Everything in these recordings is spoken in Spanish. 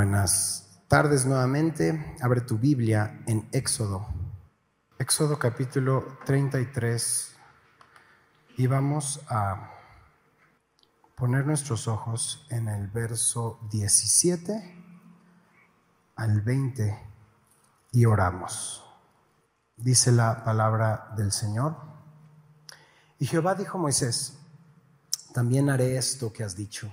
Buenas tardes nuevamente. Abre tu Biblia en Éxodo. Éxodo capítulo 33. Y vamos a poner nuestros ojos en el verso 17 al 20 y oramos. Dice la palabra del Señor. Y Jehová dijo a Moisés, también haré esto que has dicho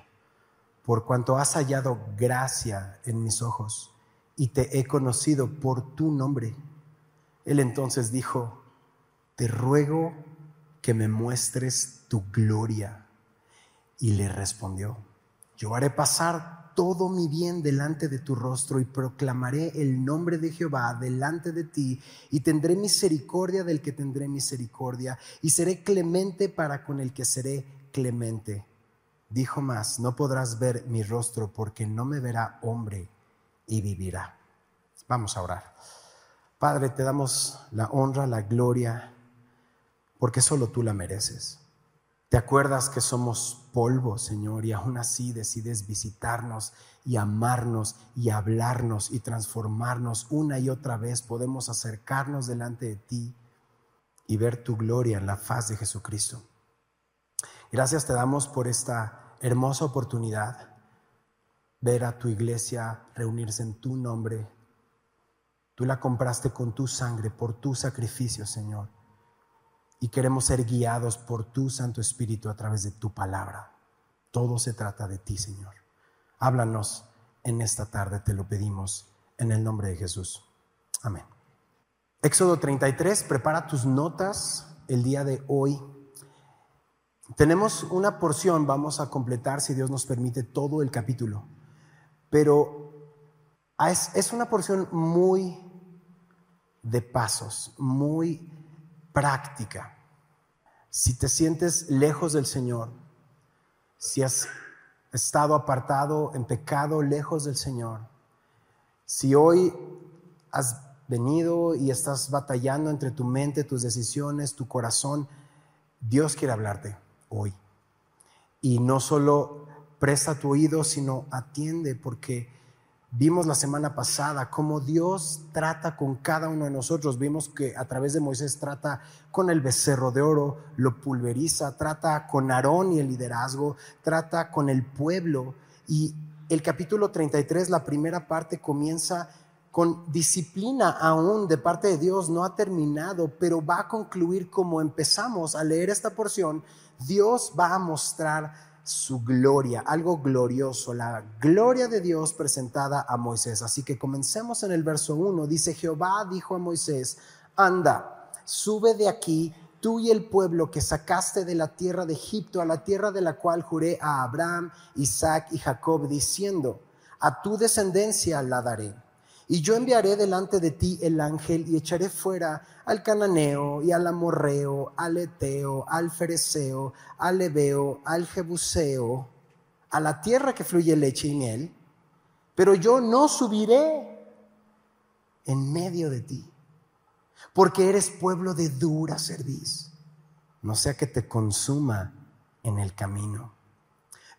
por cuanto has hallado gracia en mis ojos y te he conocido por tu nombre. Él entonces dijo, te ruego que me muestres tu gloria. Y le respondió, yo haré pasar todo mi bien delante de tu rostro y proclamaré el nombre de Jehová delante de ti y tendré misericordia del que tendré misericordia y seré clemente para con el que seré clemente Dijo más, no podrás ver mi rostro porque no me verá hombre y vivirá. Vamos a orar. Padre, te damos la honra, la gloria, porque solo tú la mereces. Te acuerdas que somos polvo, Señor, y aún así decides visitarnos y amarnos y hablarnos y transformarnos una y otra vez. Podemos acercarnos delante de ti y ver tu gloria en la faz de Jesucristo. Gracias te damos por esta hermosa oportunidad, ver a tu iglesia reunirse en tu nombre. Tú la compraste con tu sangre, por tu sacrificio, Señor. Y queremos ser guiados por tu Santo Espíritu a través de tu palabra. Todo se trata de ti, Señor. Háblanos en esta tarde, te lo pedimos, en el nombre de Jesús. Amén. Éxodo 33, prepara tus notas el día de hoy. Tenemos una porción, vamos a completar, si Dios nos permite, todo el capítulo, pero es, una porción muy de pasos, muy práctica. Si te sientes lejos del Señor, si has estado apartado en pecado lejos del Señor, si hoy has venido y estás batallando entre tu mente, tus decisiones, tu corazón, Dios quiere hablarte hoy. Y no solo presta tu oído, sino atiende, porque vimos la semana pasada cómo Dios trata con cada uno de nosotros. Vimos que a través de Moisés trata con el becerro de oro, lo pulveriza, trata con Aarón y el liderazgo, trata con el pueblo. Y el capítulo 33, la primera parte, comienza con disciplina aún de parte de Dios, no ha terminado, pero va a concluir como empezamos a leer esta porción Dios va a mostrar su gloria, algo glorioso, la gloria de Dios presentada a Moisés. Así que comencemos en el verso 1. Dice, Jehová dijo a Moisés, anda, sube de aquí tú y el pueblo que sacaste de la tierra de Egipto, a la tierra de la cual juré a Abraham, Isaac y Jacob, diciendo, a tu descendencia la daré y yo enviaré delante de ti el ángel y echaré fuera al cananeo y al amorreo, al eteo, al fereceo, al ebeo, al jebuseo, a la tierra que fluye leche y miel. Pero yo no subiré en medio de ti, porque eres pueblo de dura cerviz, no sea que te consuma en el camino.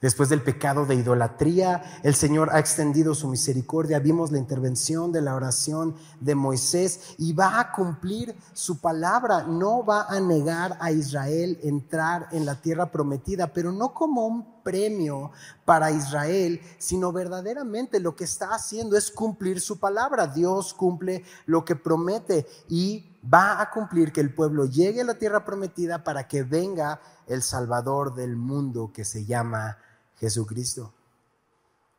Después del pecado de idolatría, el Señor ha extendido su misericordia. Vimos la intervención de la oración de Moisés y va a cumplir su palabra. No va a negar a Israel entrar en la tierra prometida, pero no como un premio para Israel, sino verdaderamente lo que está haciendo es cumplir su palabra. Dios cumple lo que promete y va a cumplir que el pueblo llegue a la tierra prometida para que venga el Salvador del mundo que se llama Jesucristo.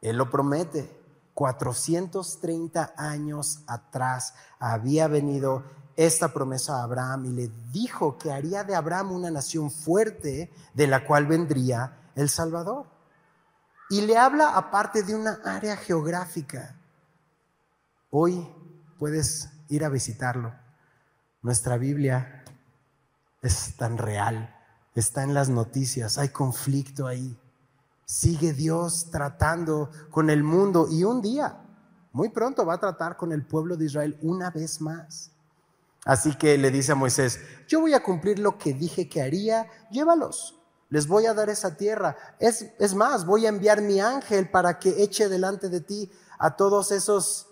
Él lo promete. 430 años atrás había venido esta promesa a Abraham y le dijo que haría de Abraham una nación fuerte de la cual vendría el Salvador. Y le habla aparte de una área geográfica. Hoy puedes ir a visitarlo. Nuestra Biblia es tan real, está en las noticias, hay conflicto ahí sigue Dios tratando con el mundo y un día, muy pronto, va a tratar con el pueblo de Israel una vez más. Así que le dice a Moisés, yo voy a cumplir lo que dije que haría, llévalos. Les voy a dar esa tierra. Es, es más, voy a enviar mi ángel para que eche delante de ti a todos esos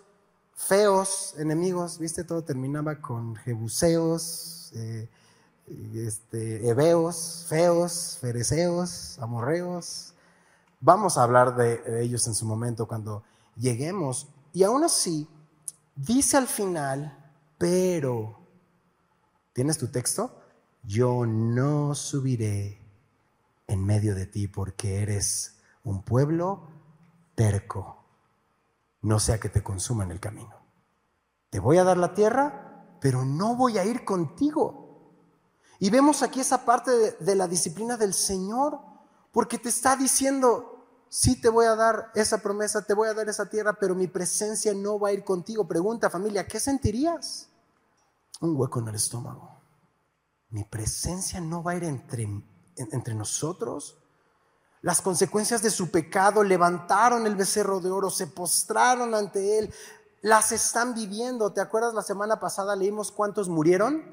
feos enemigos. ¿Viste? Todo terminaba con jebuseos, eh, este, hebeos, feos, fereceos, amorreos. Vamos a hablar de ellos en su momento cuando lleguemos. Y aún así, dice al final, pero, ¿tienes tu texto? Yo no subiré en medio de ti porque eres un pueblo terco, no sea que te consuma en el camino. Te voy a dar la tierra, pero no voy a ir contigo. Y vemos aquí esa parte de, la disciplina del Señor, porque te está diciendo, sí te voy a dar esa promesa, te voy a dar esa tierra, pero mi presencia no va a ir contigo. Pregunta familia, ¿qué sentirías? Un hueco en el estómago. Mi presencia no va a ir entre entre nosotros. Las consecuencias de su pecado levantaron el becerro de oro, se postraron ante él, las están viviendo. ¿Te acuerdas la semana pasada leímos cuántos murieron?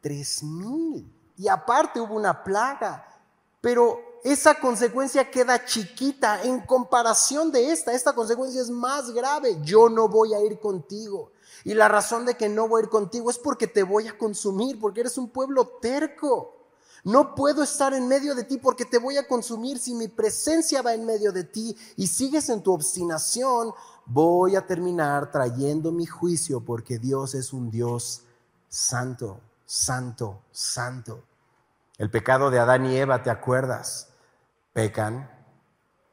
Tres mil. Y aparte hubo una plaga. Pero esa consecuencia queda chiquita en comparación de esta. Esta consecuencia es más grave. Yo no voy a ir contigo. Y la razón de que no voy a ir contigo es porque te voy a consumir, porque eres un pueblo terco. No puedo estar en medio de ti porque te voy a consumir. Si mi presencia va en medio de ti y sigues en tu obstinación, voy a terminar trayendo mi juicio porque Dios es un Dios santo, santo, santo. El pecado de Adán y Eva, ¿te acuerdas? Pecan,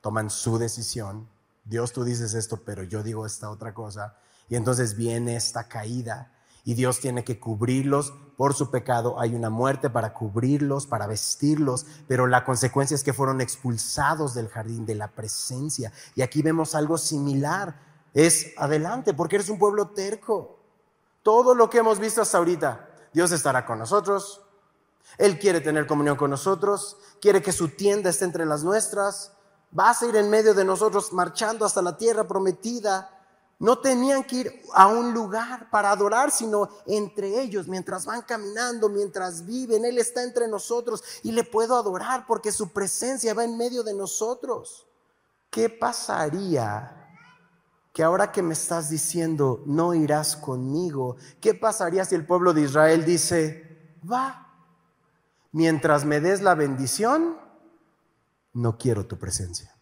toman su decisión. Dios tú dices esto, pero yo digo esta otra cosa. Y entonces viene esta caída y Dios tiene que cubrirlos por su pecado. Hay una muerte para cubrirlos, para vestirlos, pero la consecuencia es que fueron expulsados del jardín de la presencia. Y aquí vemos algo similar. Es adelante, porque eres un pueblo terco. Todo lo que hemos visto hasta ahorita, Dios estará con nosotros. Él quiere tener comunión con nosotros, quiere que su tienda esté entre las nuestras. Vas a ir en medio de nosotros marchando hasta la tierra prometida no tenían que ir a un lugar para adorar, sino entre ellos, mientras van caminando, mientras viven. Él está entre nosotros y le puedo adorar porque su presencia va en medio de nosotros. ¿Qué pasaría que ahora que me estás diciendo, no irás conmigo, qué pasaría si el pueblo de Israel dice, va, mientras me des la bendición, no quiero tu presencia?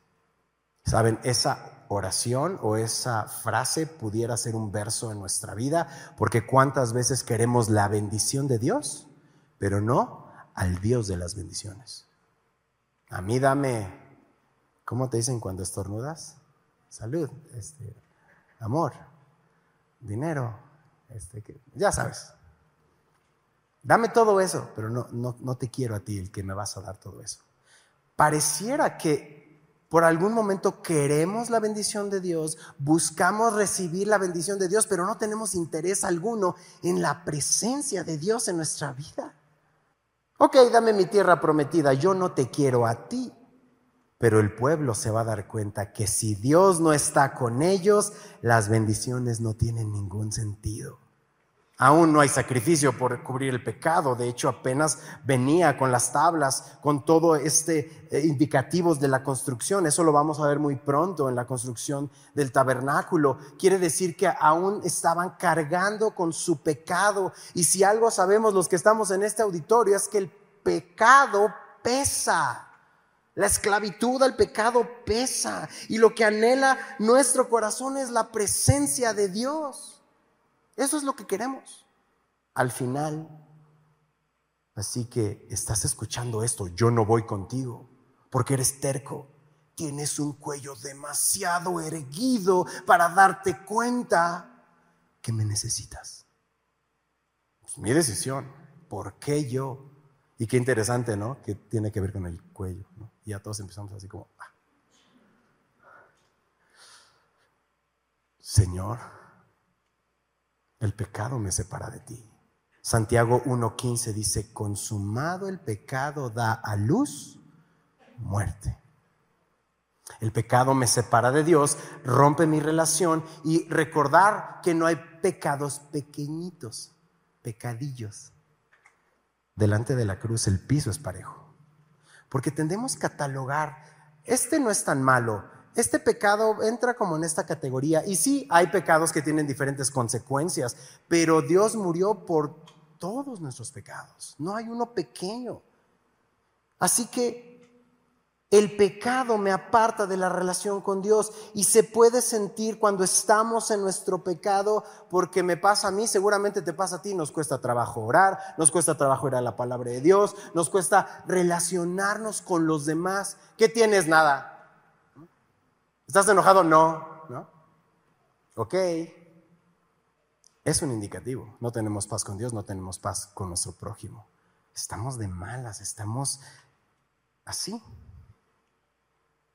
Saben, esa oración o esa frase pudiera ser un verso en nuestra vida, porque cuántas veces queremos la bendición de Dios, pero no al Dios de las bendiciones. A mí dame, ¿cómo te dicen cuando estornudas? Salud, este, amor, dinero, este, ya sabes. Dame todo eso, pero no, no, no te quiero a ti el que me vas a dar todo eso. Pareciera que por algún momento queremos la bendición de Dios, buscamos recibir la bendición de Dios, pero no tenemos interés alguno en la presencia de Dios en nuestra vida. Ok, dame mi tierra prometida, yo no te quiero a ti, pero el pueblo se va a dar cuenta que si Dios no está con ellos, las bendiciones no tienen ningún sentido. Aún no hay sacrificio por cubrir el pecado. De hecho, apenas venía con las tablas, con todo este eh, indicativos de la construcción. Eso lo vamos a ver muy pronto en la construcción del tabernáculo. Quiere decir que aún estaban cargando con su pecado. Y si algo sabemos los que estamos en este auditorio es que el pecado pesa. La esclavitud al pecado pesa. Y lo que anhela nuestro corazón es la presencia de Dios. Eso es lo que queremos. Al final, así que estás escuchando esto, yo no voy contigo, porque eres terco, tienes un cuello demasiado erguido para darte cuenta que me necesitas. Es mi decisión, ¿por qué yo? Y qué interesante, ¿no? Que tiene que ver con el cuello. Y ya todos empezamos así como, ah. Señor, el pecado me separa de ti. Santiago 1.15 dice, consumado el pecado da a luz muerte. El pecado me separa de Dios, rompe mi relación y recordar que no hay pecados pequeñitos, pecadillos. Delante de la cruz el piso es parejo. Porque tendemos a catalogar, este no es tan malo, este pecado entra como en esta categoría. Y sí, hay pecados que tienen diferentes consecuencias, pero Dios murió por todos nuestros pecados. No hay uno pequeño. Así que el pecado me aparta de la relación con Dios y se puede sentir cuando estamos en nuestro pecado porque me pasa a mí, seguramente te pasa a ti, nos cuesta trabajo orar, nos cuesta trabajo ir a la palabra de Dios, nos cuesta relacionarnos con los demás. ¿Qué tienes? Nada. ¿Estás enojado? No, ¿no? Ok. Es un indicativo. No tenemos paz con Dios, no tenemos paz con nuestro prójimo. Estamos de malas, estamos así.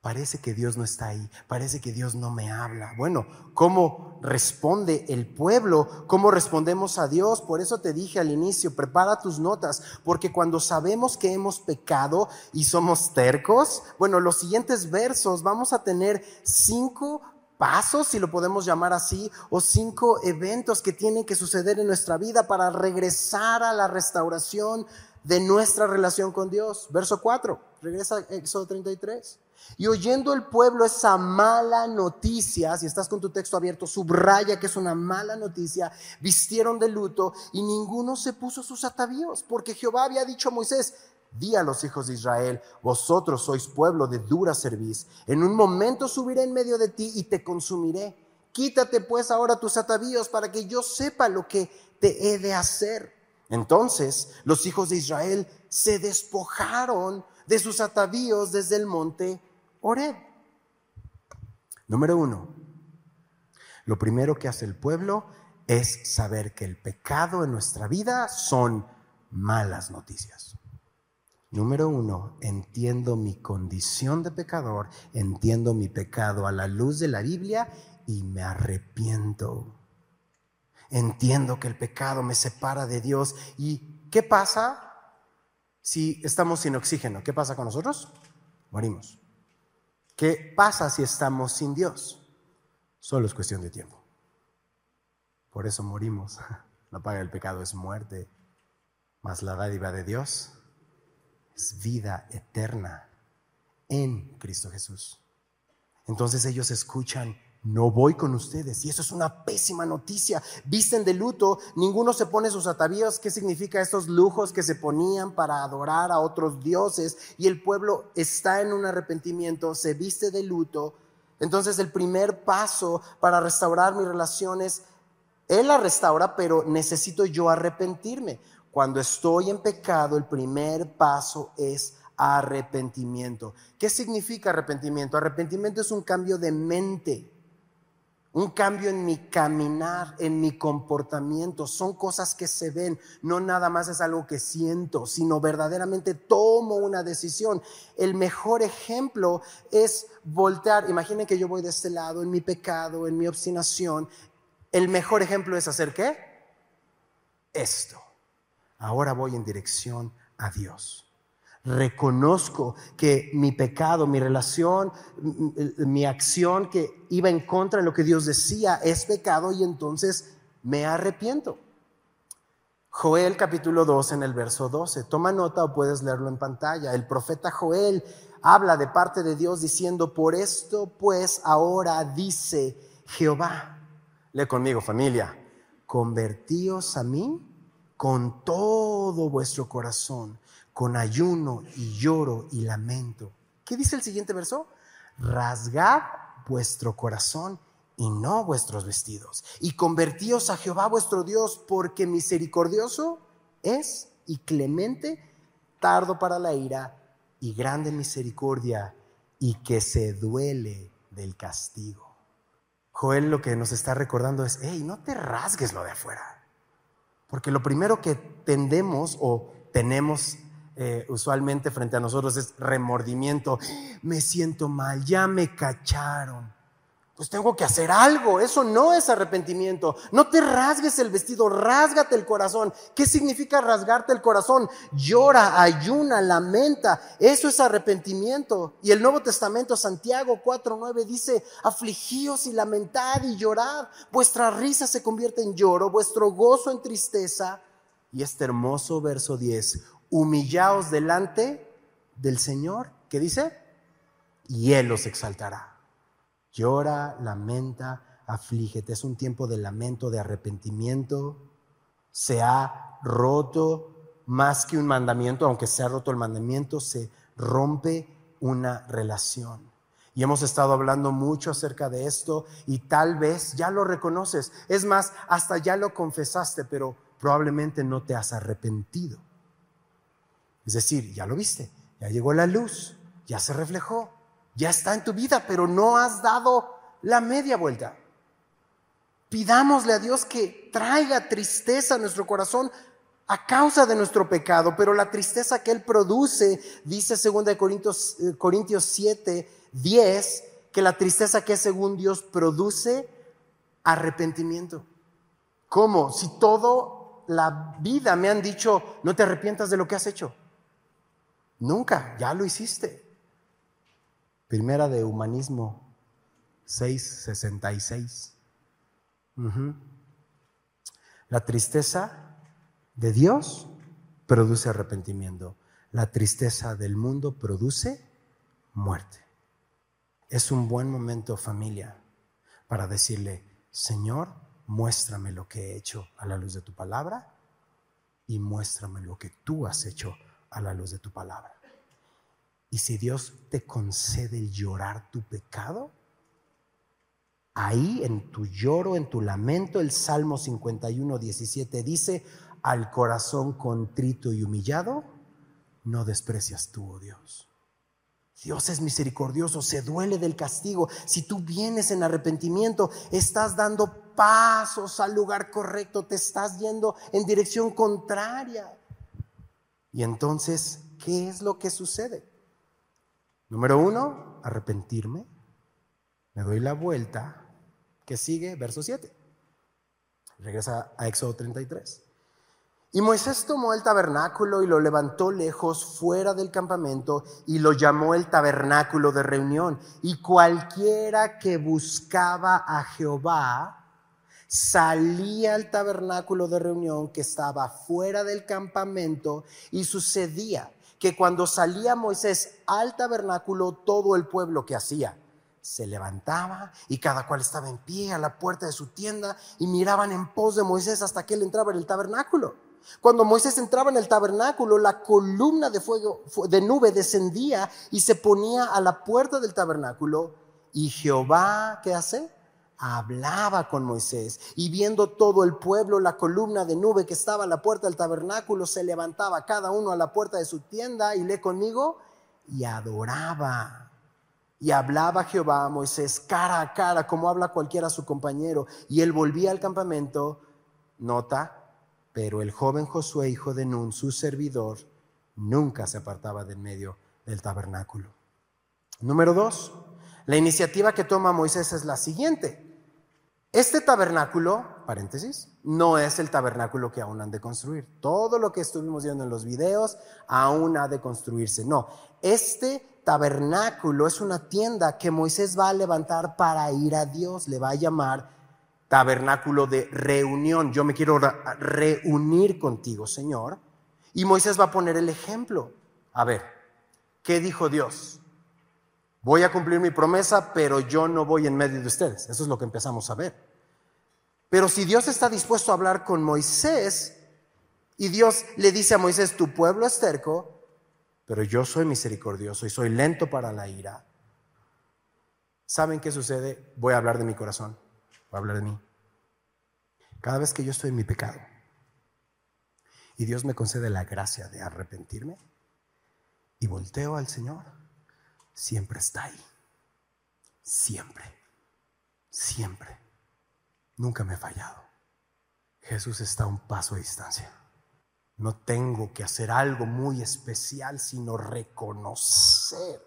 Parece que Dios no está ahí, parece que Dios no me habla. Bueno, ¿cómo responde el pueblo? ¿Cómo respondemos a Dios? Por eso te dije al inicio, prepara tus notas, porque cuando sabemos que hemos pecado y somos tercos, bueno, los siguientes versos vamos a tener cinco pasos, si lo podemos llamar así, o cinco eventos que tienen que suceder en nuestra vida para regresar a la restauración de nuestra relación con Dios. Verso 4, regresa a Éxodo 33. Y oyendo el pueblo esa mala noticia, si estás con tu texto abierto, subraya que es una mala noticia, vistieron de luto y ninguno se puso sus atavíos, porque Jehová había dicho a Moisés, di a los hijos de Israel, vosotros sois pueblo de dura cerviz, en un momento subiré en medio de ti y te consumiré. Quítate pues ahora tus atavíos para que yo sepa lo que te he de hacer. Entonces los hijos de Israel se despojaron de sus atavíos desde el monte Oreb. Número uno, lo primero que hace el pueblo es saber que el pecado en nuestra vida son malas noticias. Número uno, entiendo mi condición de pecador, entiendo mi pecado a la luz de la Biblia y me arrepiento. Entiendo que el pecado me separa de Dios. ¿Y qué pasa si estamos sin oxígeno? ¿Qué pasa con nosotros? Morimos. ¿Qué pasa si estamos sin Dios? Solo es cuestión de tiempo. Por eso morimos. La paga del pecado es muerte, mas la dádiva de Dios es vida eterna en Cristo Jesús. Entonces ellos escuchan no voy con ustedes. Y eso es una pésima noticia. Visten de luto, ninguno se pone sus atavíos. ¿Qué significa estos lujos que se ponían para adorar a otros dioses? Y el pueblo está en un arrepentimiento, se viste de luto. Entonces el primer paso para restaurar mis relaciones, Él la restaura, pero necesito yo arrepentirme. Cuando estoy en pecado, el primer paso es arrepentimiento. ¿Qué significa arrepentimiento? Arrepentimiento es un cambio de mente un cambio en mi caminar, en mi comportamiento. Son cosas que se ven, no nada más es algo que siento, sino verdaderamente tomo una decisión. El mejor ejemplo es voltear. Imaginen que yo voy de este lado en mi pecado, en mi obstinación. El mejor ejemplo es hacer qué? Esto. Ahora voy en dirección a Dios reconozco que mi pecado, mi relación, mi acción que iba en contra de lo que Dios decía es pecado y entonces me arrepiento. Joel capítulo 2 en el verso 12. Toma nota o puedes leerlo en pantalla. El profeta Joel habla de parte de Dios diciendo, por esto pues ahora dice Jehová. Lee conmigo familia, convertíos a mí con todo vuestro corazón con ayuno y lloro y lamento. ¿Qué dice el siguiente verso? Rasgad vuestro corazón y no vuestros vestidos, y convertíos a Jehová vuestro Dios, porque misericordioso es y clemente, tardo para la ira y grande misericordia, y que se duele del castigo. Joel lo que nos está recordando es, hey, no te rasgues lo de afuera, porque lo primero que tendemos o tenemos eh, usualmente frente a nosotros es remordimiento. Me siento mal, ya me cacharon. Pues tengo que hacer algo. Eso no es arrepentimiento. No te rasgues el vestido, rásgate el corazón. ¿Qué significa rasgarte el corazón? Llora, ayuna, lamenta. Eso es arrepentimiento. Y el Nuevo Testamento, Santiago 4:9 dice: Afligíos y lamentad y llorad. Vuestra risa se convierte en lloro, vuestro gozo en tristeza. Y este hermoso verso 10, humillaos delante del Señor, ¿qué dice? Y Él los exaltará. Llora, lamenta, aflígete. Es un tiempo de lamento, de arrepentimiento. Se ha roto más que un mandamiento, aunque se ha roto el mandamiento, se rompe una relación. Y hemos estado hablando mucho acerca de esto y tal vez ya lo reconoces. Es más, hasta ya lo confesaste, pero probablemente no te has arrepentido. Es decir, ya lo viste, ya llegó la luz, ya se reflejó, ya está en tu vida, pero no has dado la media vuelta. Pidámosle a Dios que traiga tristeza a nuestro corazón a causa de nuestro pecado, pero la tristeza que Él produce, dice 2 Corintios, eh, Corintios 7, 10, que la tristeza que según Dios produce arrepentimiento. ¿Cómo? Si todo la vida me han dicho, no te arrepientas de lo que has hecho. Nunca, ya lo hiciste. Primera de Humanismo 666. La tristeza de Dios produce arrepentimiento. La tristeza del mundo produce muerte. Es un buen momento familia para decirle, Señor, muéstrame lo que he hecho a la luz de tu palabra y muéstrame lo que tú has hecho a la luz de tu palabra. Y si Dios te concede el llorar tu pecado, ahí en tu lloro, en tu lamento, el Salmo 51, 17 dice, al corazón contrito y humillado, no desprecias tú, oh Dios. Dios es misericordioso, se duele del castigo. Si tú vienes en arrepentimiento, estás dando pasos al lugar correcto, te estás yendo en dirección contraria. Y entonces, ¿qué es lo que sucede? Número uno, arrepentirme. Me doy la vuelta. que sigue? Verso 7. Regresa a Éxodo 33. Y Moisés tomó el tabernáculo y lo levantó lejos fuera del campamento y lo llamó el tabernáculo de reunión. Y cualquiera que buscaba a Jehová salía al tabernáculo de reunión que estaba fuera del campamento y sucedía que cuando salía Moisés al tabernáculo, todo el pueblo que hacía se levantaba y cada cual estaba en pie a la puerta de su tienda y miraban en pos de Moisés hasta que él entraba en el tabernáculo. Cuando Moisés entraba en el tabernáculo, la columna de fuego de nube descendía y se ponía a la puerta del tabernáculo y Jehová, ¿qué hace? Hablaba con Moisés y viendo todo el pueblo la columna de nube que estaba a la puerta del tabernáculo, se levantaba cada uno a la puerta de su tienda y lee conmigo y adoraba. Y hablaba Jehová a Moisés cara a cara, como habla cualquiera a su compañero. Y él volvía al campamento, nota, pero el joven Josué, hijo de Nun, su servidor, nunca se apartaba del medio del tabernáculo. Número dos, la iniciativa que toma Moisés es la siguiente. Este tabernáculo, paréntesis, no es el tabernáculo que aún han de construir. Todo lo que estuvimos viendo en los videos aún ha de construirse. No, este tabernáculo es una tienda que Moisés va a levantar para ir a Dios. Le va a llamar tabernáculo de reunión. Yo me quiero reunir contigo, Señor. Y Moisés va a poner el ejemplo. A ver, ¿qué dijo Dios? Voy a cumplir mi promesa, pero yo no voy en medio de ustedes. Eso es lo que empezamos a ver. Pero si Dios está dispuesto a hablar con Moisés y Dios le dice a Moisés, tu pueblo es terco, pero yo soy misericordioso y soy lento para la ira. ¿Saben qué sucede? Voy a hablar de mi corazón, voy a hablar de mí. Cada vez que yo estoy en mi pecado y Dios me concede la gracia de arrepentirme y volteo al Señor, siempre está ahí. Siempre. Siempre. Nunca me he fallado. Jesús está a un paso de distancia. No tengo que hacer algo muy especial, sino reconocer.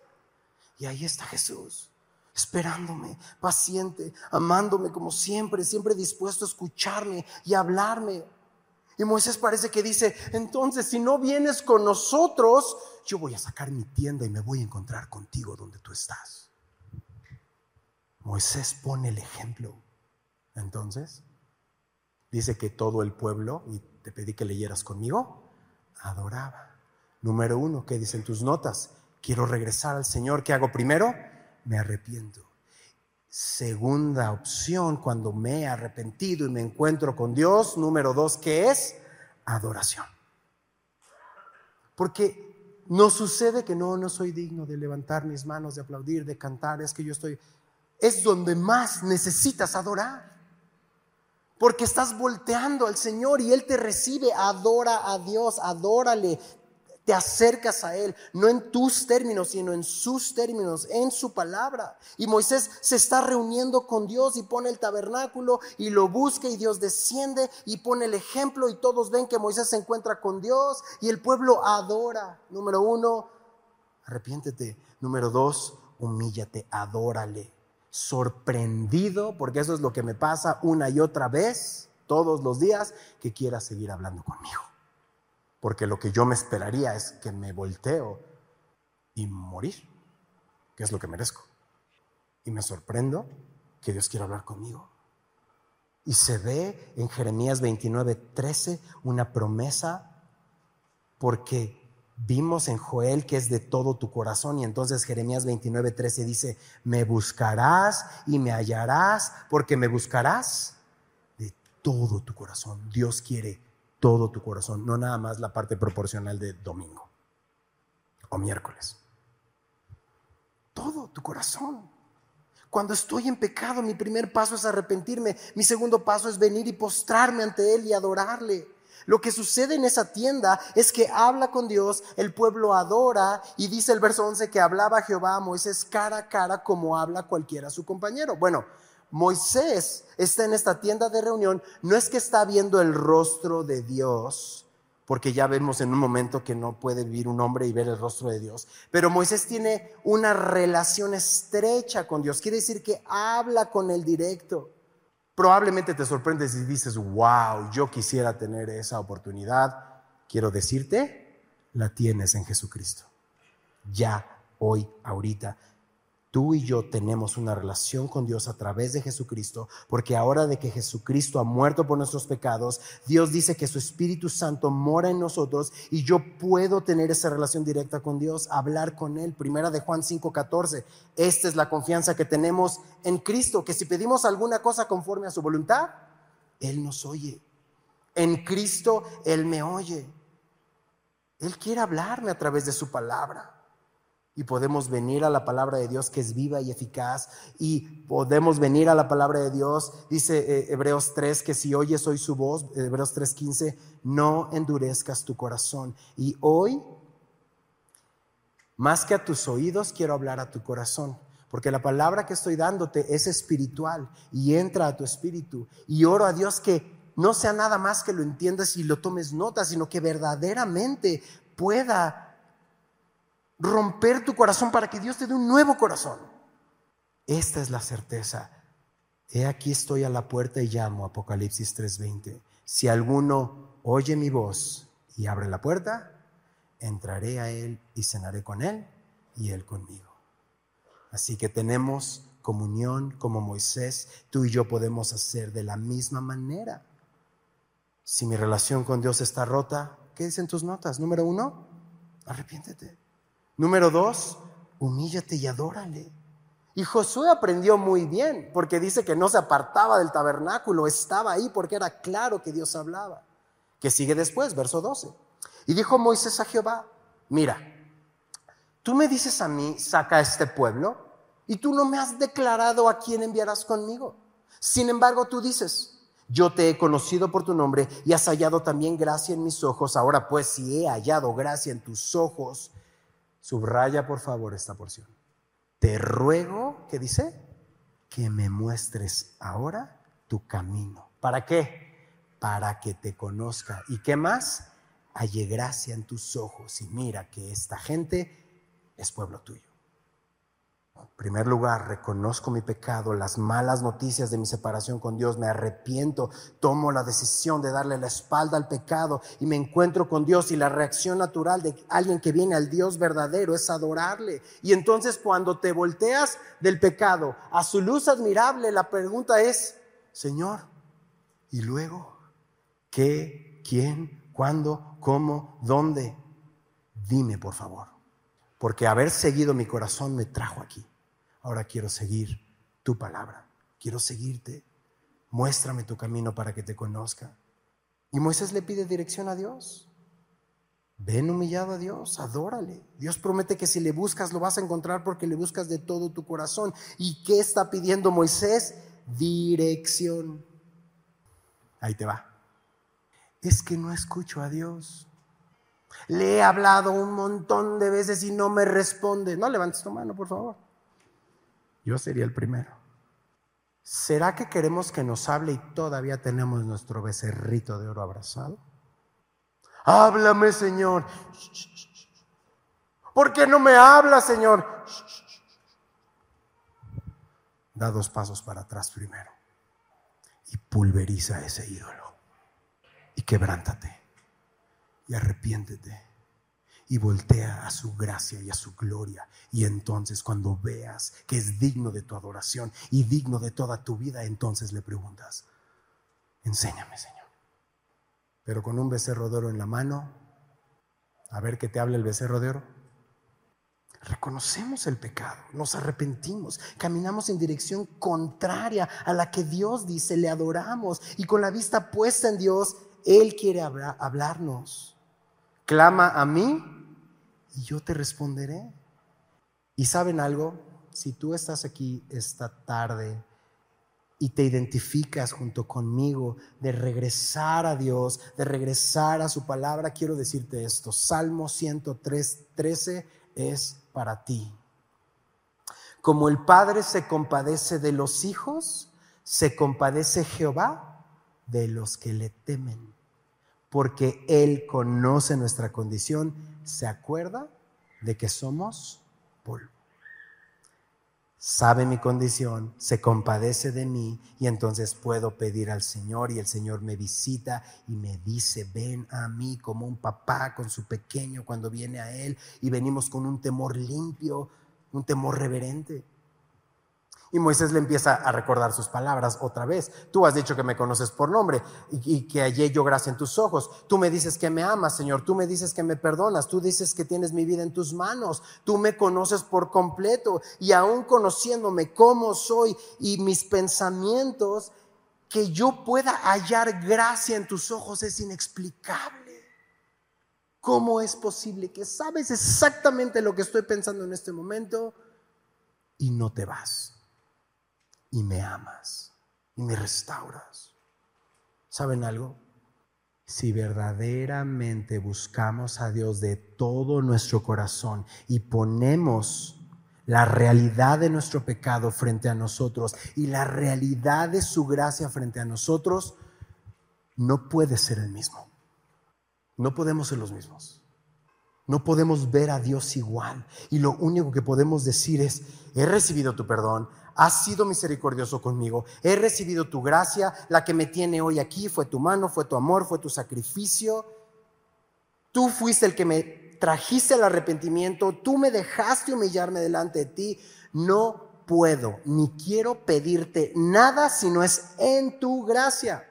Y ahí está Jesús, esperándome, paciente, amándome como siempre, siempre dispuesto a escucharme y hablarme. Y Moisés parece que dice, entonces si no vienes con nosotros, yo voy a sacar mi tienda y me voy a encontrar contigo donde tú estás. Moisés pone el ejemplo. Entonces, dice que todo el pueblo, y te pedí que leyeras conmigo, adoraba. Número uno, ¿qué dicen tus notas? quiero regresar al Señor, ¿qué hago primero? Me arrepiento. Segunda opción, cuando me he arrepentido y me encuentro con Dios, número dos, ¿qué es? Adoración. Porque no sucede que no, no soy digno de levantar mis manos, de aplaudir, de cantar, es que yo estoy... Es donde más necesitas adorar. Porque estás volteando al Señor y Él te recibe, adora a Dios, adórale, te acercas a Él, no en tus términos, sino en sus términos, en su palabra. Y Moisés se está reuniendo con Dios y pone el tabernáculo y lo busca y Dios desciende y pone el ejemplo y todos ven que Moisés se encuentra con Dios y el pueblo adora. Número uno, arrepiéntete. Número dos, humíllate, adórale. Sorprendido, porque eso es lo que me pasa una y otra vez, todos los días, que quiera seguir hablando conmigo porque lo que yo me esperaría es que me volteo y morir, que es lo que merezco. Y me sorprendo que Dios quiera hablar conmigo. Y se ve en Jeremías 29, 13 una promesa porque vimos en Joel que es de todo tu corazón y entonces Jeremías 29, 13 dice, me buscarás y me hallarás porque me buscarás de todo tu corazón. Dios quiere todo tu corazón, no nada más la parte proporcional de domingo o miércoles. Todo tu corazón. Cuando estoy en pecado, mi primer paso es arrepentirme, mi segundo paso es venir y postrarme ante Él y adorarle. Lo que sucede en esa tienda es que habla con Dios, el pueblo adora y dice el verso 11 que hablaba Jehová a Moisés cara a cara como habla cualquiera su compañero. Bueno, Moisés está en esta tienda de reunión, no es que está viendo el rostro de Dios, porque ya vemos en un momento que no puede vivir un hombre y ver el rostro de Dios, pero Moisés tiene una relación estrecha con Dios, quiere decir que habla con él directo. Probablemente te sorprendes y dices, wow, yo quisiera tener esa oportunidad. Quiero decirte, la tienes en Jesucristo. Ya, hoy, ahorita. Tú y yo tenemos una relación con Dios a través de Jesucristo, porque ahora de que Jesucristo ha muerto por nuestros pecados, Dios dice que su Espíritu Santo mora en nosotros y yo puedo tener esa relación directa con Dios, hablar con Él. Primera de Juan 5:14. Esta es la confianza que tenemos en Cristo, que si pedimos alguna cosa conforme a su voluntad, Él nos oye. En Cristo Él me oye. Él quiere hablarme a través de su palabra. Y podemos venir a la palabra de Dios que es viva y eficaz. Y podemos venir a la palabra de Dios, dice eh, Hebreos 3, que si oyes hoy su voz, Hebreos 3:15, no endurezcas tu corazón. Y hoy, más que a tus oídos, quiero hablar a tu corazón. Porque la palabra que estoy dándote es espiritual y entra a tu espíritu. Y oro a Dios que no sea nada más que lo entiendas y lo tomes nota, sino que verdaderamente pueda romper tu corazón para que Dios te dé un nuevo corazón. Esta es la certeza. He aquí estoy a la puerta y llamo, Apocalipsis 3:20. Si alguno oye mi voz y abre la puerta, entraré a él y cenaré con él y él conmigo. Así que tenemos comunión como Moisés, tú y yo podemos hacer de la misma manera. Si mi relación con Dios está rota, ¿qué dicen tus notas? Número uno, arrepiéntete. Número dos, humíllate y adórale. Y Josué aprendió muy bien, porque dice que no se apartaba del tabernáculo, estaba ahí porque era claro que Dios hablaba. Que sigue después, verso 12. Y dijo Moisés a Jehová, mira, tú me dices a mí, saca a este pueblo, y tú no me has declarado a quién enviarás conmigo. Sin embargo, tú dices, yo te he conocido por tu nombre y has hallado también gracia en mis ojos. Ahora pues, si he hallado gracia en tus ojos, Subraya por favor esta porción. Te ruego, ¿qué dice? Que me muestres ahora tu camino. ¿Para qué? Para que te conozca. ¿Y qué más? Halle gracia en tus ojos y mira que esta gente es pueblo tuyo. En primer lugar, reconozco mi pecado, las malas noticias de mi separación con Dios, me arrepiento, tomo la decisión de darle la espalda al pecado y me encuentro con Dios y la reacción natural de alguien que viene al Dios verdadero es adorarle. Y entonces cuando te volteas del pecado a su luz admirable, la pregunta es, Señor, ¿y luego qué, quién, cuándo, cómo, dónde? Dime, por favor porque haber seguido mi corazón me trajo aquí. Ahora quiero seguir tu palabra, quiero seguirte. Muéstrame tu camino para que te conozca. Y Moisés le pide dirección a Dios. Ven humillado a Dios, adórale. Dios promete que si le buscas lo vas a encontrar porque le buscas de todo tu corazón. ¿Y qué está pidiendo Moisés? Dirección. Ahí te va. Es que no escucho a Dios. Le he hablado un montón de veces y no me responde. No levantes tu mano, por favor. Yo sería el primero. ¿Será que queremos que nos hable y todavía tenemos nuestro becerrito de oro abrazado? Háblame, Señor. ¿Por qué no me habla, Señor? Da dos pasos para atrás primero y pulveriza ese ídolo y quebrántate y arrepiéntete y voltea a su gracia y a su gloria. Y entonces cuando veas que es digno de tu adoración y digno de toda tu vida, entonces le preguntas, enséñame, Señor pero con un becerro de oro en la mano, a ver qué te habla el becerro de oro. Reconocemos el pecado, nos arrepentimos, caminamos en dirección contraria a la que Dios dice, le adoramos y con la vista puesta en Dios, Él quiere hablarnos. Clama a mí y yo te responderé. ¿Y saben algo? Si tú estás aquí esta tarde y te identificas junto conmigo de regresar a Dios, de regresar a su palabra, quiero decirte esto. Salmo 103, 13 es para ti. Como el Padre se compadece de los hijos, se compadece Jehová de los que le temen, porque Él conoce nuestra condición, se acuerda de que somos polvo sabe mi condición, se compadece de mí y entonces puedo pedir al Señor y el Señor me visita y me dice, ven a mí como un papá con su pequeño cuando viene a Él y venimos con un temor limpio, un temor reverente. Y Moisés le empieza a recordar sus palabras otra vez. Tú has dicho que me conoces por nombre y, que hallé yo gracia en tus ojos. Tú me dices que me amas, Señor. Tú me dices que me perdonas. Tú dices que tienes mi vida en tus manos. Tú me conoces por completo. Y aún conociéndome cómo soy y mis pensamientos, que yo pueda hallar gracia en tus ojos es inexplicable. ¿Cómo es posible que sabes exactamente lo que estoy pensando en este momento y no te vas? Y me amas y me restauras. ¿Saben algo? Si verdaderamente buscamos a Dios de todo nuestro corazón y ponemos la realidad de nuestro pecado frente a nosotros y la realidad de su gracia frente a nosotros, no puede ser el mismo. No podemos ser los mismos. No podemos ver a Dios igual. Y lo único que podemos decir es, he recibido tu perdón, has sido misericordioso conmigo, he recibido tu gracia, la que me tiene hoy aquí fue tu mano, fue tu amor, fue tu sacrificio. Tú fuiste el que me trajiste al arrepentimiento, tú me dejaste humillarme delante de ti. No puedo ni quiero pedirte nada si no es en tu gracia.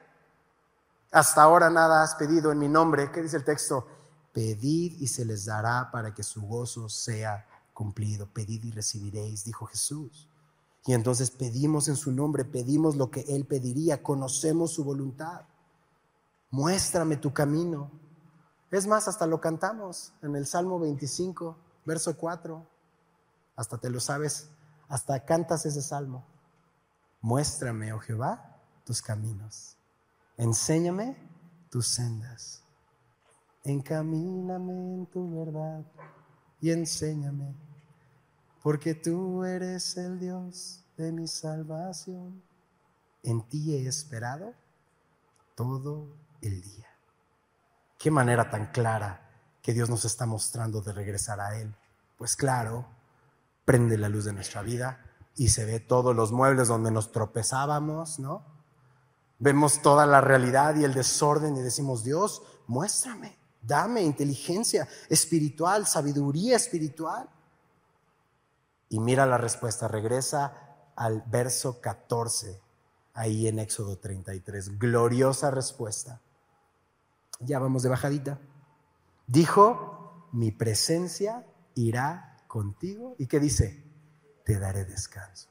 Hasta ahora nada has pedido en mi nombre. ¿Qué dice el texto? Pedid y se les dará para que su gozo sea cumplido. Pedid y recibiréis, dijo Jesús. Y entonces pedimos en su nombre, pedimos lo que Él pediría, conocemos su voluntad. Muéstrame tu camino. Es más, hasta lo cantamos en el Salmo 25, verso 4. Hasta te lo sabes, hasta cantas ese salmo. Muéstrame, oh Jehová, tus caminos. Enséñame tus sendas. Encamíname en tu verdad y enséñame porque tú eres el Dios de mi salvación. En ti he esperado todo el día. Qué manera tan clara que Dios nos está mostrando de regresar a Él. Pues claro, prende la luz de nuestra vida y se ve todos los muebles donde nos tropezábamos, ¿no? Vemos toda la realidad y el desorden y decimos, Dios, muéstrame, dame inteligencia espiritual, sabiduría espiritual. Y mira la respuesta, regresa al verso 14, ahí en Éxodo 33. Gloriosa respuesta. Ya vamos de bajadita. Dijo, mi presencia irá contigo. ¿Y qué dice? Te daré descanso.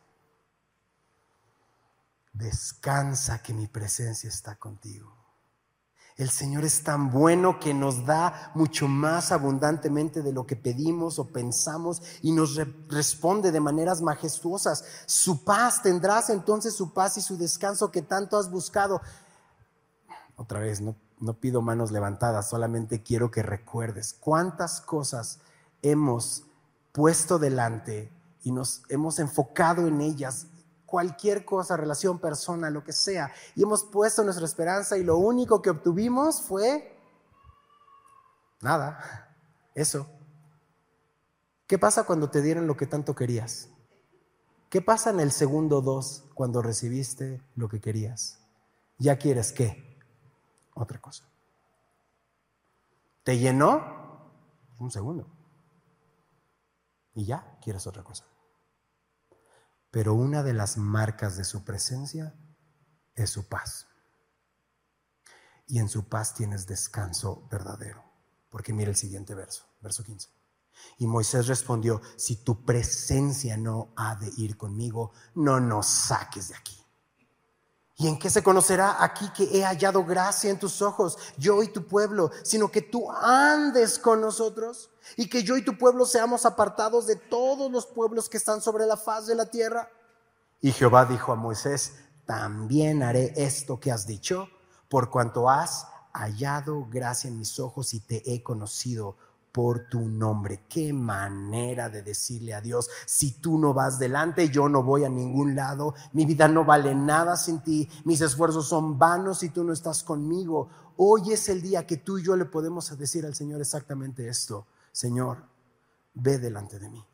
Descansa que mi presencia está contigo. El Señor es tan bueno que nos da mucho más abundantemente de lo que pedimos o pensamos y nos responde de maneras majestuosas. Su paz, tendrás entonces su paz y su descanso que tanto has buscado. Otra vez, no, no pido manos levantadas, solamente quiero que recuerdes cuántas cosas hemos puesto delante y nos hemos enfocado en ellas cualquier cosa, relación, persona, lo que sea. Y hemos puesto nuestra esperanza y lo único que obtuvimos fue nada, eso. ¿Qué pasa cuando te dieron lo que tanto querías? ¿Qué pasa en el segundo dos cuando recibiste lo que querías? ¿Ya quieres qué? Otra cosa. ¿Te llenó? Un segundo. Y ya quieres otra cosa. Pero una de las marcas de su presencia es su paz. Y en su paz tienes descanso verdadero. Porque mira el siguiente verso, verso 15. Y Moisés respondió, si tu presencia no ha de ir conmigo, no nos saques de aquí. ¿Y en qué se conocerá aquí que he hallado gracia en tus ojos, yo y tu pueblo, sino que tú andes con nosotros y que yo y tu pueblo seamos apartados de todos los pueblos que están sobre la faz de la tierra? Y Jehová dijo a Moisés, también haré esto que has dicho, por cuanto has hallado gracia en mis ojos y te he conocido por tu nombre. Qué manera de decirle a Dios, si tú no vas delante, yo no voy a ningún lado, mi vida no vale nada sin ti, mis esfuerzos son vanos si tú no estás conmigo. Hoy es el día que tú y yo le podemos decir al Señor exactamente esto, Señor, ve delante de mí.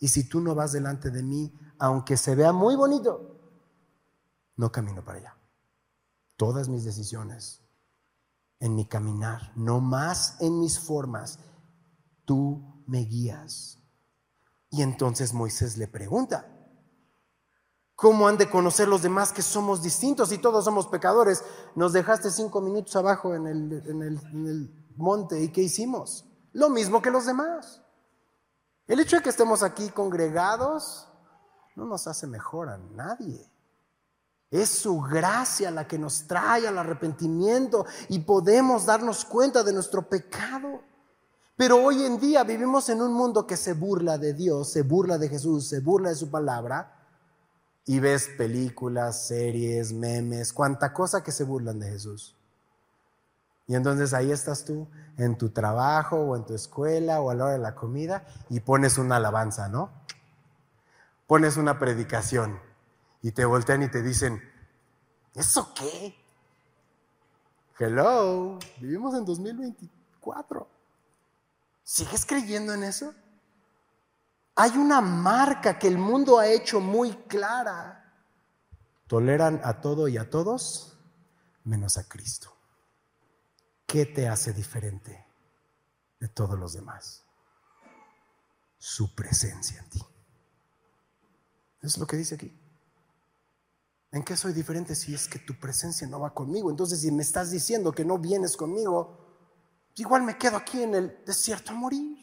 Y si tú no vas delante de mí, aunque se vea muy bonito, no camino para allá. Todas mis decisiones en mi caminar, no más en mis formas, tú me guías. Y entonces Moisés le pregunta, ¿cómo han de conocer los demás que somos distintos y todos somos pecadores? Nos dejaste cinco minutos abajo en el, monte y ¿qué hicimos? Lo mismo que los demás. El hecho de que estemos aquí congregados no nos hace mejor a nadie. Es su gracia la que nos trae al arrepentimiento y podemos darnos cuenta de nuestro pecado. Pero hoy en día vivimos en un mundo que se burla de Dios, se burla de Jesús, se burla de su palabra. Y ves películas, series, memes, cuánta cosa que se burlan de Jesús. Y entonces ahí estás tú en tu trabajo o en tu escuela o a la hora de la comida y pones una alabanza, ¿no? Pones una predicación y te voltean y te dicen, ¿eso qué? Hello, vivimos en 2024. ¿Sigues creyendo en eso? Hay una marca que el mundo ha hecho muy clara. Toleran a todo y a todos menos a Cristo. ¿Qué te hace diferente de todos los demás? Su presencia en ti. Es lo que dice aquí. ¿En qué soy diferente si es que tu presencia no va conmigo? Entonces, si me estás diciendo que no vienes conmigo, igual me quedo aquí en el desierto a morir.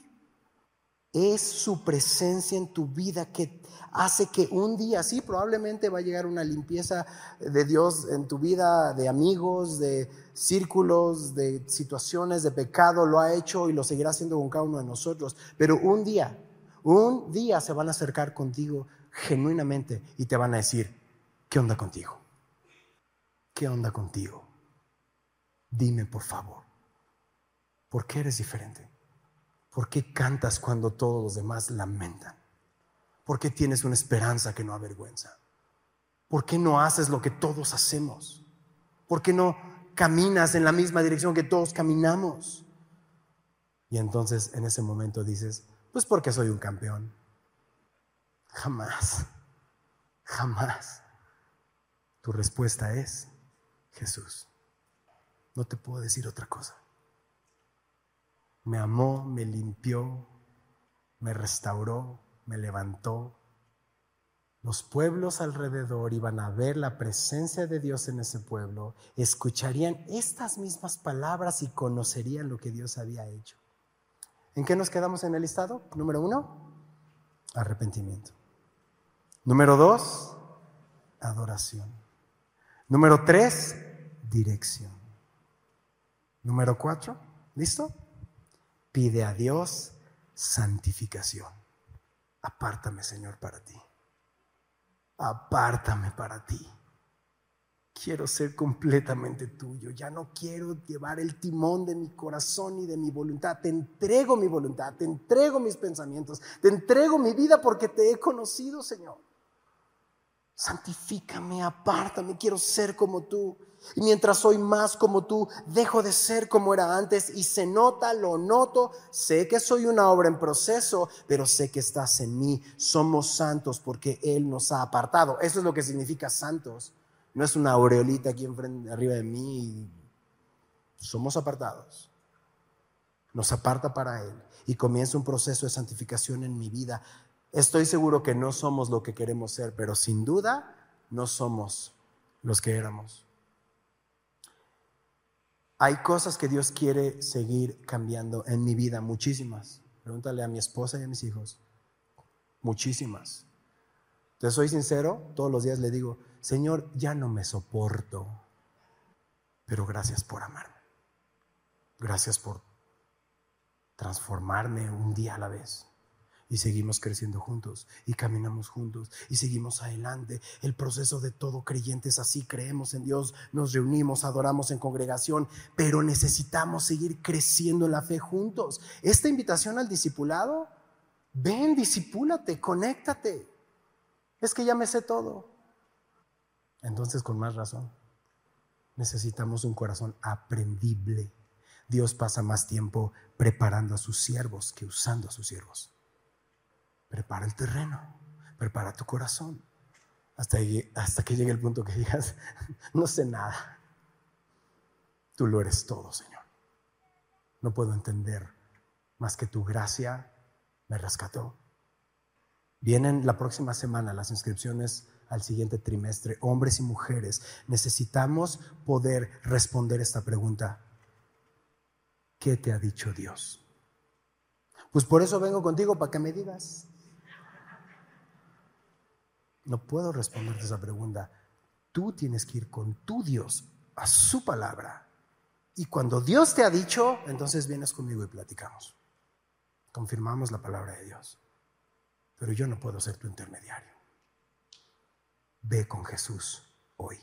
Es su presencia en tu vida que hace que un día, sí, probablemente va a llegar una limpieza de Dios en tu vida, de amigos, de círculos, de situaciones, de pecado, lo ha hecho y lo seguirá haciendo con cada uno de nosotros. Pero un día, un día se van a acercar contigo genuinamente y te van a decir, ¿qué onda contigo? ¿Qué onda contigo? Dime por favor. ¿Por qué eres diferente? ¿Por qué cantas cuando todos los demás lamentan? ¿Por qué tienes una esperanza que no avergüenza? ¿Por qué no haces lo que todos hacemos? ¿Por qué no caminas en la misma dirección que todos caminamos? Y entonces en ese momento dices, pues porque soy un campeón. Jamás, jamás. Tu respuesta es Jesús. No te puedo decir otra cosa me amó, me limpió, me restauró, me levantó. Los pueblos alrededor iban a ver la presencia de Dios en ese pueblo, escucharían estas mismas palabras y conocerían lo que Dios había hecho. ¿En qué nos quedamos en el listado? Número uno, Arrepentimiento. Número dos, adoración. Número tres, dirección. Número cuatro, ¿listo? Pide a Dios santificación. Apártame, Señor, para ti. Apártame para ti. Quiero ser completamente tuyo. Ya no quiero llevar el timón de mi corazón y de mi voluntad. Te entrego mi voluntad, te entrego mis pensamientos, te entrego mi vida porque te he conocido, Señor. Santifícame, apártame, quiero ser como tú. Y mientras soy más como tú, dejo de ser como era antes y se nota, lo noto. Sé que soy una obra en proceso, pero sé que estás en mí. Somos santos porque Él nos ha apartado. Eso es lo que significa santos. No es una aureolita aquí enfrente, arriba de mí. Somos apartados. Nos aparta para Él y comienza un proceso de santificación en mi vida. Estoy seguro que no somos lo que queremos ser, pero sin duda no somos los que éramos. Hay cosas que Dios quiere seguir cambiando en mi vida, muchísimas. Pregúntale a mi esposa y a mis hijos. Muchísimas. Te soy sincero, todos los días le digo, Señor, ya no me soporto, pero gracias por amarme. Gracias por transformarme un día a la vez. Y seguimos creciendo juntos y caminamos juntos y seguimos adelante. El proceso de todo creyente es así. Creemos en Dios, nos reunimos, adoramos en congregación, pero necesitamos seguir creciendo en la fe juntos. Esta invitación al discipulado, ven, disipúlate, conéctate. Es que ya me sé todo. Entonces, con más razón, necesitamos un corazón aprendible. Dios pasa más tiempo preparando a sus siervos que usando a sus siervos. Prepara el terreno, prepara tu corazón, hasta, hasta que llegue el punto que digas, no sé nada. Tú lo eres todo, Señor. No puedo entender más que tu gracia me rescató. Vienen la próxima semana las inscripciones al siguiente trimestre, hombres y mujeres, necesitamos poder responder esta pregunta. ¿Qué te ha dicho Dios? Pues por eso vengo contigo para que me digas. No puedo responderte esa pregunta. Tú tienes que ir con tu Dios a su palabra. Y cuando Dios te ha dicho, entonces vienes conmigo y platicamos. Confirmamos la palabra de Dios. Pero yo no puedo ser tu intermediario. Ve con Jesús hoy.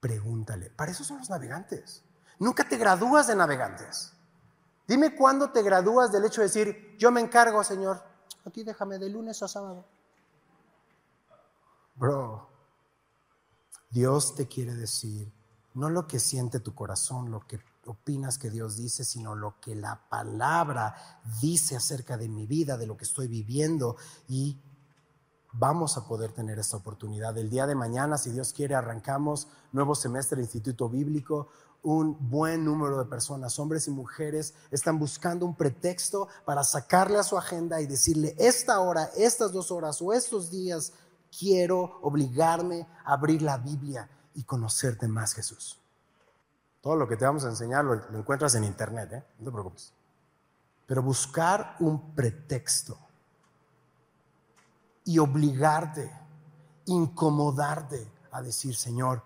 Pregúntale. Para eso son los navegantes. Nunca te gradúas de navegantes. Dime cuándo te gradúas del hecho de decir, yo me encargo, Señor. Aquí déjame de lunes a sábado. Bro, Dios te quiere decir, no lo que siente tu corazón, lo que opinas que Dios dice, sino lo que la palabra dice acerca de mi vida, de lo que estoy viviendo. Y vamos a poder tener esta oportunidad. El día de mañana, si Dios quiere, arrancamos nuevo semestre de Instituto Bíblico. Un buen número de personas, hombres y mujeres, están buscando un pretexto para sacarle a su agenda y decirle, esta hora, estas dos horas o estos días, quiero obligarme a abrir la Biblia y conocerte más, Jesús. Todo lo que te vamos a enseñar lo, encuentras en internet, ¿eh? no te preocupes. Pero buscar un pretexto y obligarte, incomodarte a decir, Señor,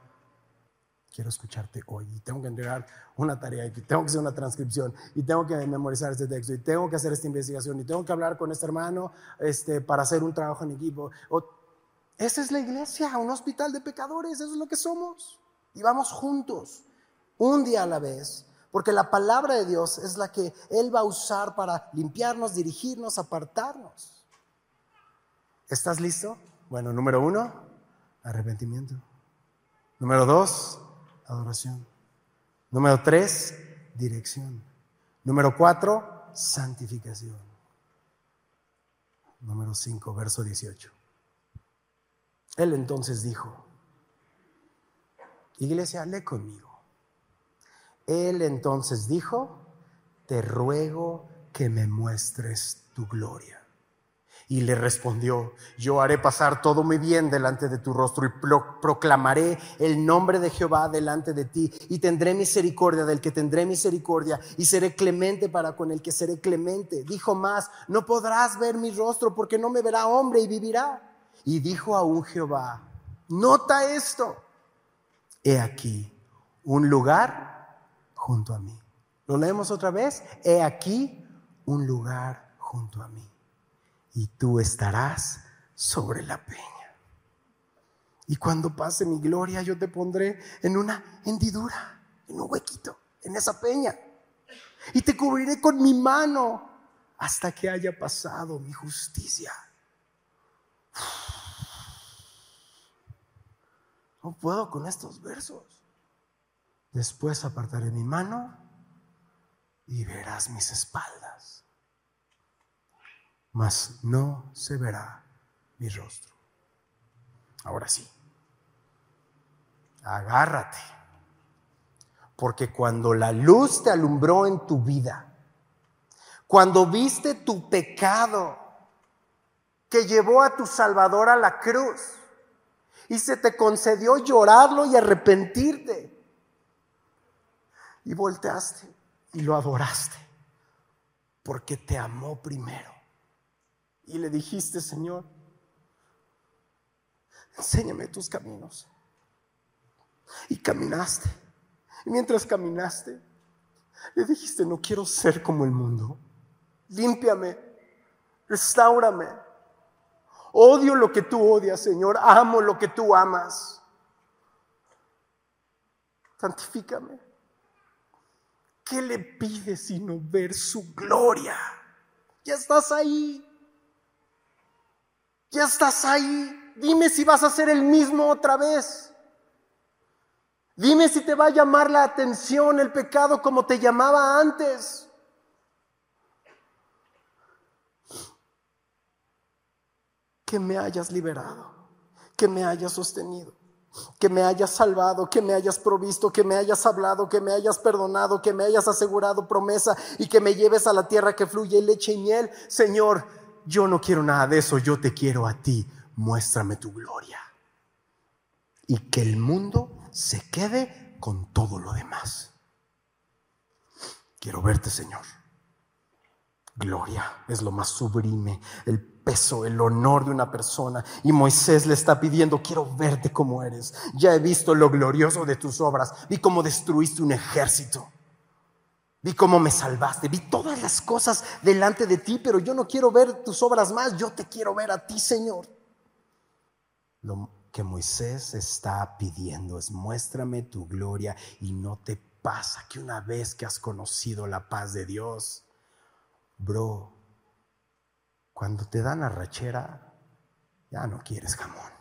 quiero escucharte hoy y tengo que entregar una tarea y tengo que hacer una transcripción y tengo que memorizar este texto y tengo que hacer esta investigación y tengo que hablar con este hermano este, para hacer un trabajo en equipo. Esa es la iglesia, un hospital de pecadores, eso es lo que somos. Y vamos juntos, un día a la vez, porque la palabra de Dios es la que Él va a usar para limpiarnos, dirigirnos, apartarnos. ¿Estás listo? Bueno, número uno, arrepentimiento. Número dos, adoración. Número tres, dirección. Número cuatro, santificación. Número cinco, verso 18. Él entonces dijo, iglesia, lee conmigo. Él entonces dijo, te ruego que me muestres tu gloria. Y le respondió, yo haré pasar todo mi bien delante de tu rostro y proclamaré el nombre de Jehová delante de ti y tendré misericordia del que tendré misericordia y seré clemente para con el que seré clemente. Dijo más, no podrás ver mi rostro porque no me verá hombre y vivirá. Y dijo aún Jehová, nota esto, he aquí un lugar junto a mí. Lo leemos otra vez, he aquí un lugar junto a mí y tú estarás sobre la peña. Y cuando pase mi gloria, yo te pondré en una hendidura, en un huequito, en esa peña. Y te cubriré con mi mano hasta que haya pasado mi justicia. No puedo con estos versos. Después apartaré mi mano y verás mis espaldas mas no se verá mi rostro. Ahora sí, agárrate, porque cuando la luz te alumbró en tu vida, cuando viste tu pecado que llevó a tu Salvador a la cruz y se te concedió llorarlo y arrepentirte, y volteaste y lo adoraste, porque te amó primero y le dijiste, Señor, enséñame tus caminos. Y caminaste. Y mientras caminaste, le dijiste, no quiero ser como el mundo. Límpiame, restaurame. Odio lo que tú odias, Señor. Amo lo que tú amas. Santifícame. ¿Qué le pides sino ver su gloria? Ya estás ahí. Ya estás ahí. Dime si vas a ser el mismo otra vez. Dime si te va a llamar la atención el pecado como te llamaba antes. Que me hayas liberado, que me hayas sostenido, que me hayas salvado, que me hayas provisto, que me hayas hablado, que me hayas perdonado, que me hayas asegurado promesa y que me lleves a la tierra que fluye leche y miel. Señor, yo no quiero nada de eso, yo te quiero a ti, muéstrame tu gloria. Y que el mundo se quede con todo lo demás. Quiero verte, Señor. Gloria es lo más sublime, el peso, el honor de una persona. Y Moisés le está pidiendo, quiero verte como eres. Ya he visto lo glorioso de tus obras, vi cómo destruiste un ejército. Vi cómo me salvaste, vi todas las cosas delante de ti, pero yo no quiero ver tus obras más, yo te quiero ver a ti, Señor. Lo que Moisés está pidiendo es muéstrame tu gloria y no te pasa que una vez que has conocido la paz de Dios, bro, cuando te dan arrachera, ya no quieres jamón.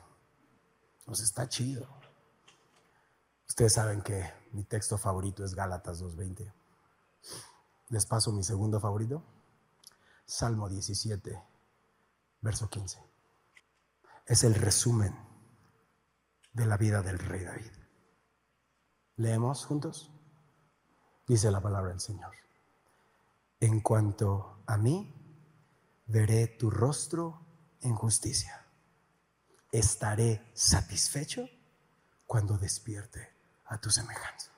Nos está chido. Ustedes saben que mi texto favorito es Gálatas 2.20. Les paso mi segundo favorito. Salmo 17, verso 15. Es el resumen de la vida del rey David. Leemos juntos. Dice la palabra del Señor. En cuanto a mí, veré tu rostro en justicia. Estaré satisfecho cuando despierte a tu semejanza.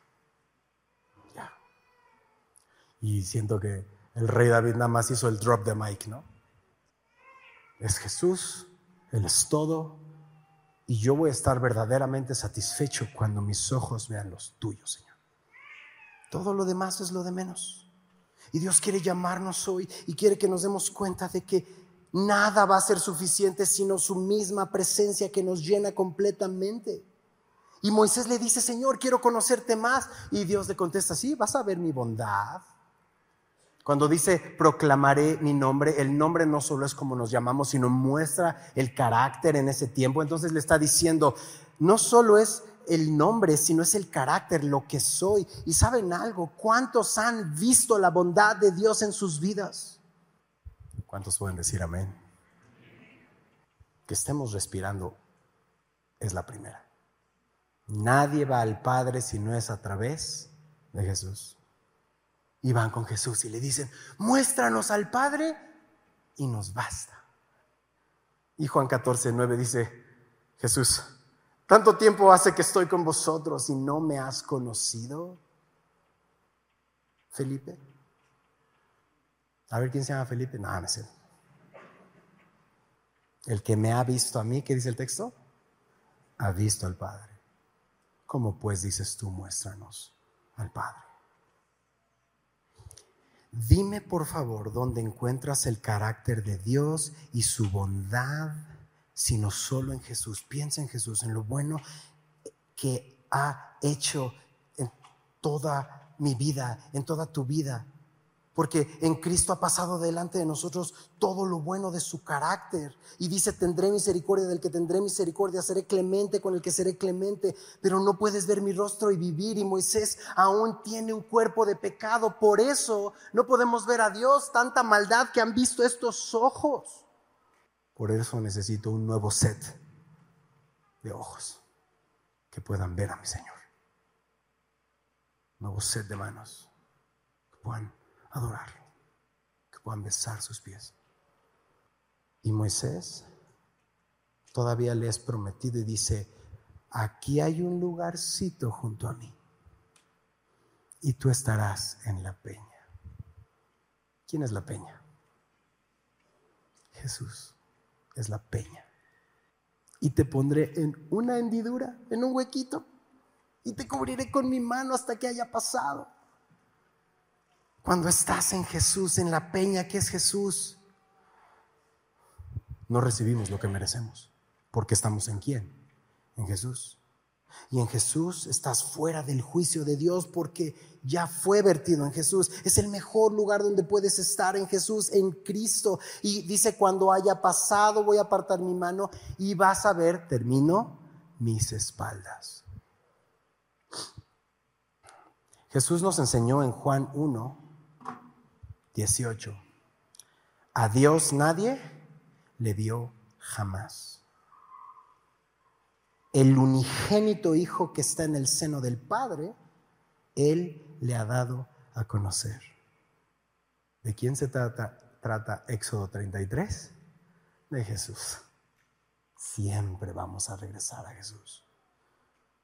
Y siento que el rey David nada más hizo el drop de mic, ¿no? Es Jesús, Él es todo, y yo voy a estar verdaderamente satisfecho cuando mis ojos vean los tuyos, Señor. Todo lo demás es lo de menos. Y Dios quiere llamarnos hoy y quiere que nos demos cuenta de que nada va a ser suficiente sino su misma presencia que nos llena completamente. Y Moisés le dice, Señor, quiero conocerte más. Y Dios le contesta, sí, vas a ver mi bondad, cuando dice proclamaré mi nombre, el nombre no solo es como nos llamamos, sino muestra el carácter en ese tiempo. Entonces le está diciendo, no solo es el nombre, sino es el carácter, lo que soy. Y saben algo, ¿cuántos han visto la bondad de Dios en sus vidas? ¿Cuántos pueden decir amén? Que estemos respirando es la primera. Nadie va al Padre si no es a través de Jesús. Y van con Jesús y le dicen, muéstranos al Padre y nos basta. Y Juan 14, 9 dice, Jesús, tanto tiempo hace que estoy con vosotros y no me has conocido. Felipe. A ver quién se llama Felipe. No, no sé. El que me ha visto a mí, ¿qué dice el texto? Ha visto al Padre. ¿Cómo pues dices tú, muéstranos al Padre? Dime por favor dónde encuentras el carácter de Dios y su bondad, sino solo en Jesús. Piensa en Jesús, en lo bueno que ha hecho en toda mi vida, en toda tu vida. Porque en Cristo ha pasado delante de nosotros todo lo bueno de su carácter. Y dice, tendré misericordia del que tendré misericordia, seré clemente con el que seré clemente. Pero no puedes ver mi rostro y vivir. Y Moisés aún tiene un cuerpo de pecado. Por eso no podemos ver a Dios tanta maldad que han visto estos ojos. Por eso necesito un nuevo set de ojos que puedan ver a mi Señor. Nuevo set de manos que puedan adorarlo, que puedan besar sus pies. Y Moisés todavía le es prometido y dice, aquí hay un lugarcito junto a mí y tú estarás en la peña. ¿Quién es la peña? Jesús es la peña. Y te pondré en una hendidura, en un huequito, y te cubriré con mi mano hasta que haya pasado. Cuando estás en Jesús, en la peña que es Jesús, no recibimos lo que merecemos. Porque estamos en quién? En Jesús. Y en Jesús estás fuera del juicio de Dios porque ya fue vertido en Jesús. Es el mejor lugar donde puedes estar en Jesús, en Cristo. Y dice, cuando haya pasado voy a apartar mi mano y vas a ver, termino, mis espaldas. Jesús nos enseñó en Juan 1 18. A Dios nadie le vio jamás. El unigénito Hijo que está en el seno del Padre, Él le ha dado a conocer. ¿De quién se trata, trata Éxodo 33? De Jesús. Siempre vamos a regresar a Jesús.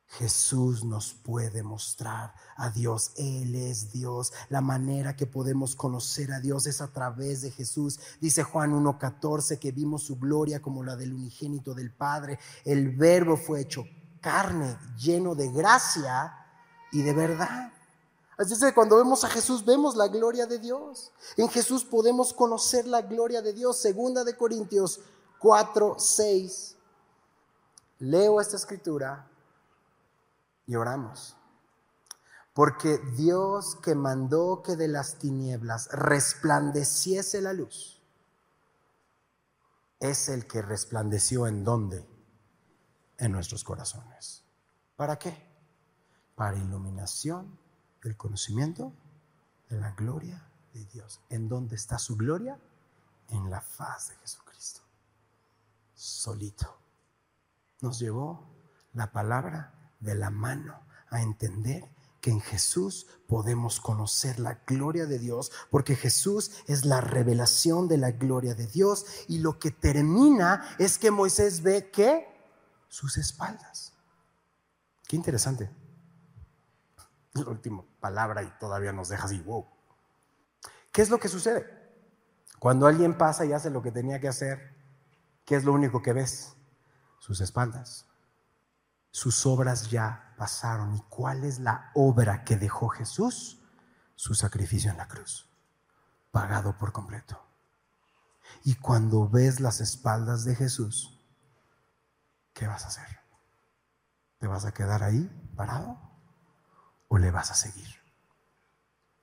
Jesús nos puede mostrar a Dios. Él es Dios. La manera que podemos conocer a Dios es a través de Jesús. Dice Juan 1.14 que vimos su gloria como la del unigénito del Padre. El verbo fue hecho carne, lleno de gracia y de verdad. Así es que cuando vemos a Jesús vemos la gloria de Dios. En Jesús podemos conocer la gloria de Dios. Segunda de Corintios 4.6 Leo esta escritura y oramos. Porque Dios que mandó que de las tinieblas resplandeciese la luz, es el que resplandeció en dónde? En nuestros corazones. ¿Para qué? Para iluminación del conocimiento de la gloria de Dios. ¿En dónde está su gloria? En la faz de Jesucristo. Solito. Nos llevó la palabra de la mano a entender que en Jesús podemos conocer la gloria de Dios, porque Jesús es la revelación de la gloria de Dios y lo que termina es que Moisés ve que sus espaldas. Qué interesante. La última palabra y todavía nos deja así, wow. ¿Qué es lo que sucede? Cuando alguien pasa y hace lo que tenía que hacer, ¿qué es lo único que ves? Sus espaldas sus obras ya pasaron. ¿Y cuál es la obra que dejó Jesús? Su sacrificio en la cruz, pagado por completo. Y cuando ves las espaldas de Jesús, ¿qué vas a hacer? ¿Te vas a quedar ahí parado o le vas a seguir?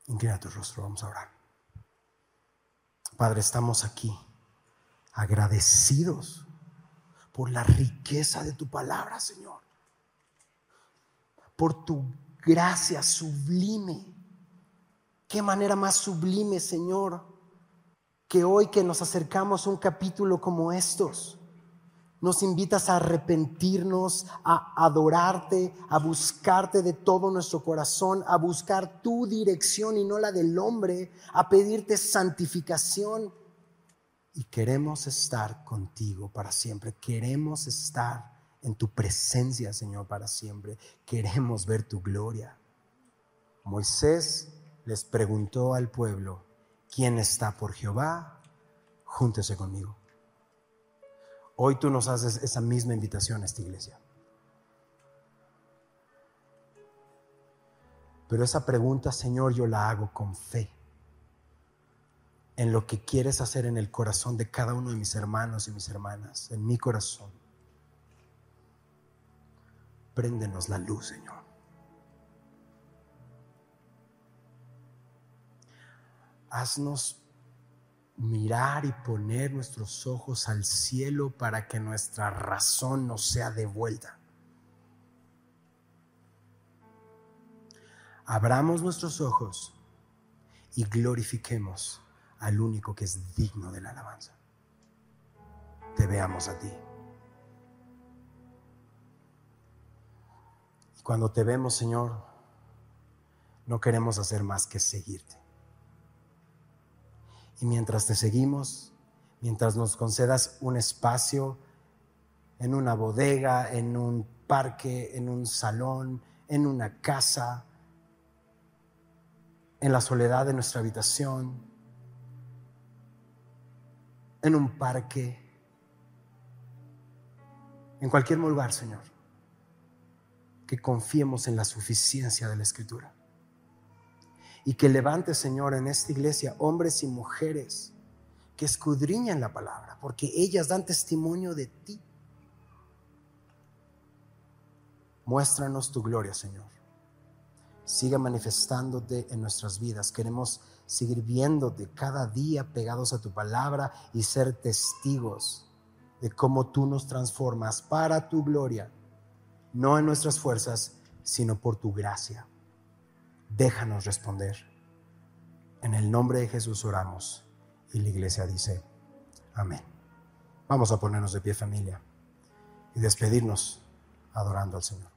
Inclina tu rostro, vamos a orar. Padre, estamos aquí agradecidos por la riqueza de tu palabra, Señor por tu gracia sublime. Qué manera más sublime, Señor, que hoy que nos acercamos a un capítulo como estos, nos invitas a arrepentirnos, a adorarte, a buscarte de todo nuestro corazón, a buscar tu dirección y no la del hombre, a pedirte santificación y queremos estar contigo para siempre. Queremos estar en tu presencia, Señor, para siempre. Queremos ver tu gloria. Moisés les preguntó al pueblo, ¿quién está por Jehová? Júntese conmigo. Hoy tú nos haces esa misma invitación a esta iglesia. Pero esa pregunta, Señor, yo la hago con fe en lo que quieres hacer en el corazón de cada uno de mis hermanos y mis hermanas, en mi corazón. Préndenos la luz, Señor. Haznos mirar y poner nuestros ojos al cielo para que nuestra razón nos sea devuelta. Abramos nuestros ojos y glorifiquemos al único que es digno de la alabanza. Te veamos a ti. Cuando te vemos, Señor, no queremos hacer más que seguirte. Y mientras te seguimos, mientras nos concedas un espacio en una bodega, en un parque, en un salón, en una casa, en la soledad de nuestra habitación, en un parque, en cualquier lugar, Señor, confiemos en la suficiencia de la Escritura. Y que levante, Señor, en esta iglesia hombres y mujeres que escudriñan la palabra, porque ellas dan testimonio de ti. Muéstranos tu gloria, Señor. Siga manifestándote en nuestras vidas. Queremos seguir viéndote cada día pegados a tu palabra y ser testigos de cómo tú nos transformas para tu gloria, no en nuestras fuerzas, sino por tu gracia. Déjanos responder. En el nombre de Jesús oramos y la iglesia dice, amén. Vamos a ponernos de pie familia y despedirnos adorando al Señor.